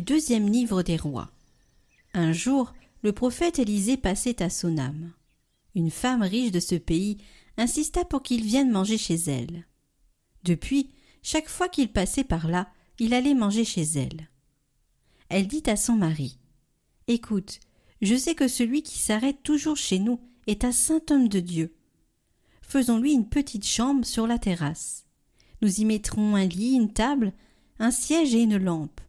deuxième livre des rois. Un jour, le prophète Élisée passait à Sonam. Une femme riche de ce pays insista pour qu'il vienne manger chez elle. Depuis, chaque fois qu'il passait par là, il allait manger chez elle. Elle dit à son mari Écoute, je sais que celui qui s'arrête toujours chez nous est un saint homme de Dieu. Faisons-lui une petite chambre sur la terrasse. Nous y mettrons un lit, une table, un siège et une lampe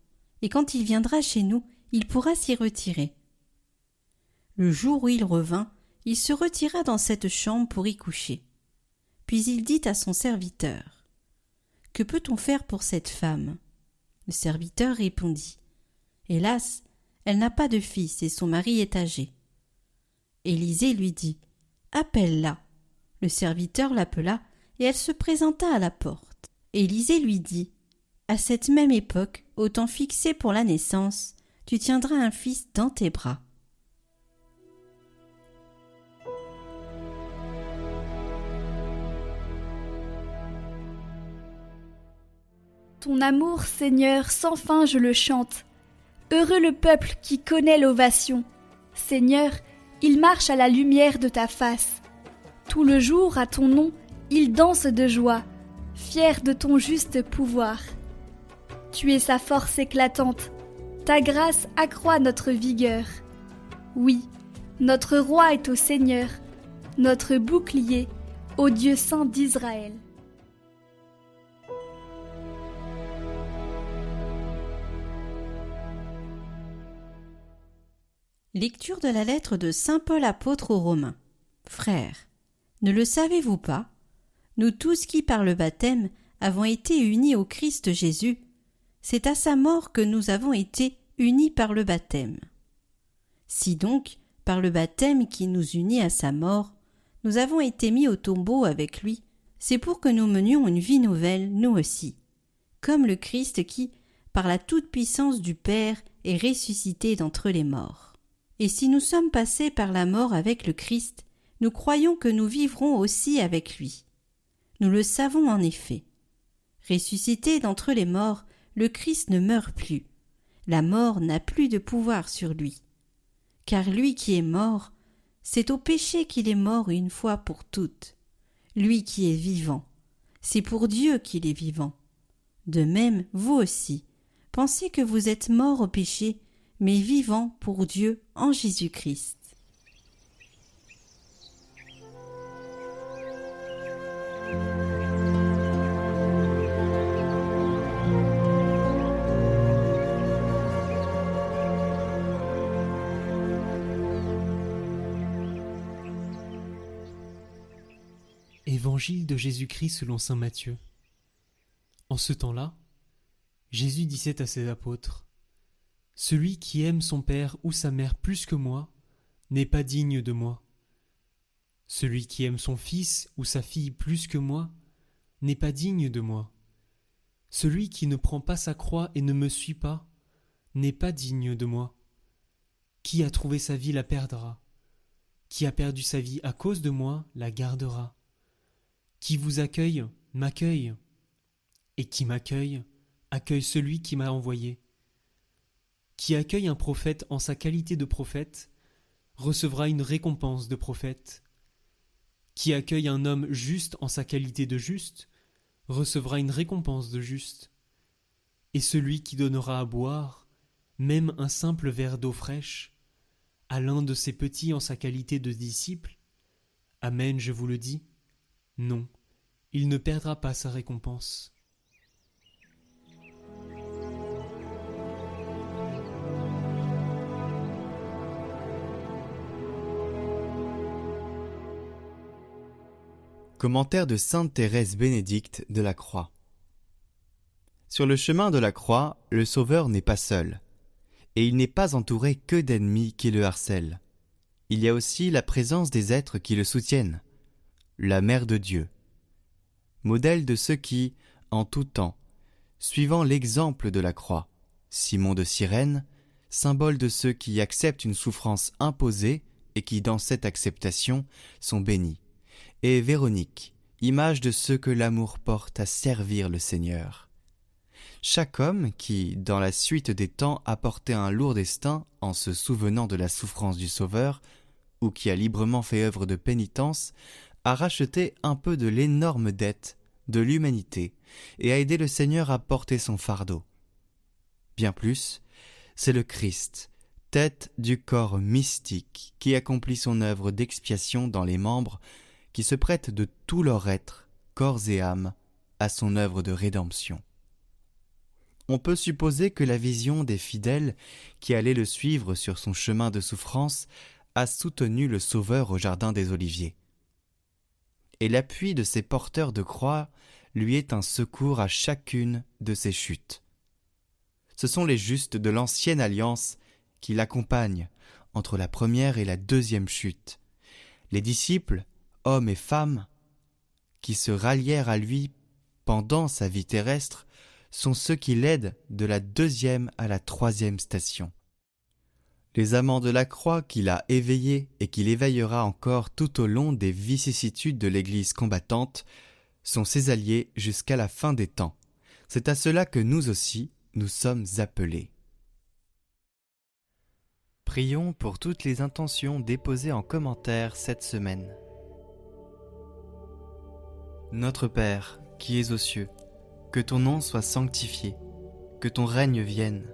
et quand il viendra chez nous, il pourra s'y retirer. Le jour où il revint, il se retira dans cette chambre pour y coucher. Puis il dit à son serviteur Que peut-on faire pour cette femme? Le serviteur répondit Hélas, elle n'a pas de fils et son mari est âgé. Élisée lui dit Appelle-la. Le serviteur l'appela et elle se présenta à la porte. Élisée lui dit À cette même époque, au temps fixé pour la naissance, tu tiendras un fils dans tes bras. Ton amour, Seigneur, sans fin je le chante. Heureux le peuple qui connaît l'ovation. Seigneur, il marche à la lumière de ta face. Tout le jour, à ton nom, il danse de joie, fier de ton juste pouvoir. Tu es sa force éclatante. Ta grâce accroît notre vigueur. Oui, notre roi est au Seigneur, notre bouclier au Dieu saint d'Israël. Lecture de la lettre de Saint Paul apôtre aux Romains. Frères, ne le savez-vous pas? Nous tous qui par le baptême avons été unis au Christ Jésus, c'est à sa mort que nous avons été unis par le baptême. Si donc, par le baptême qui nous unit à sa mort, nous avons été mis au tombeau avec lui, c'est pour que nous menions une vie nouvelle, nous aussi, comme le Christ qui, par la toute-puissance du Père, est ressuscité d'entre les morts. Et si nous sommes passés par la mort avec le Christ, nous croyons que nous vivrons aussi avec lui. Nous le savons en effet. Ressuscité d'entre les morts, le Christ ne meurt plus. La mort n'a plus de pouvoir sur lui. Car lui qui est mort, c'est au péché qu'il est mort une fois pour toutes. Lui qui est vivant, c'est pour Dieu qu'il est vivant. De même, vous aussi, pensez que vous êtes mort au péché, mais vivant pour Dieu en Jésus-Christ. Évangile de Jésus-Christ selon saint Matthieu. En ce temps-là, Jésus disait à ses apôtres Celui qui aime son père ou sa mère plus que moi n'est pas digne de moi. Celui qui aime son fils ou sa fille plus que moi n'est pas digne de moi. Celui qui ne prend pas sa croix et ne me suit pas n'est pas digne de moi. Qui a trouvé sa vie la perdra. Qui a perdu sa vie à cause de moi la gardera. Qui vous accueille m'accueille, et qui m'accueille accueille celui qui m'a envoyé. Qui accueille un prophète en sa qualité de prophète recevra une récompense de prophète. Qui accueille un homme juste en sa qualité de juste recevra une récompense de juste. Et celui qui donnera à boire, même un simple verre d'eau fraîche, à l'un de ses petits en sa qualité de disciple, Amen, je vous le dis, non, il ne perdra pas sa récompense. Commentaire de Sainte Thérèse Bénédicte de la Croix. Sur le chemin de la croix, le Sauveur n'est pas seul. et il n'est pas entouré que d'ennemis qui le harcèlent. Il y a aussi la présence des êtres qui le soutiennent. La Mère de Dieu, modèle de ceux qui, en tout temps, suivant l'exemple de la croix, Simon de Cyrène, symbole de ceux qui acceptent une souffrance imposée et qui, dans cette acceptation, sont bénis, et Véronique, image de ceux que l'amour porte à servir le Seigneur. Chaque homme qui, dans la suite des temps, a porté un lourd destin en se souvenant de la souffrance du Sauveur, ou qui a librement fait œuvre de pénitence, a racheté un peu de l'énorme dette de l'humanité et a aidé le Seigneur à porter son fardeau. Bien plus, c'est le Christ, tête du corps mystique, qui accomplit son œuvre d'expiation dans les membres, qui se prêtent de tout leur être, corps et âme, à son œuvre de rédemption. On peut supposer que la vision des fidèles qui allaient le suivre sur son chemin de souffrance a soutenu le Sauveur au jardin des Oliviers et l'appui de ses porteurs de croix lui est un secours à chacune de ses chutes. Ce sont les justes de l'ancienne alliance qui l'accompagnent entre la première et la deuxième chute. Les disciples, hommes et femmes, qui se rallièrent à lui pendant sa vie terrestre, sont ceux qui l'aident de la deuxième à la troisième station les amants de la croix qu'il a éveillés et qu'il éveillera encore tout au long des vicissitudes de l'Église combattante, sont ses alliés jusqu'à la fin des temps. C'est à cela que nous aussi, nous sommes appelés. Prions pour toutes les intentions déposées en commentaire cette semaine. Notre Père, qui es aux cieux, que ton nom soit sanctifié, que ton règne vienne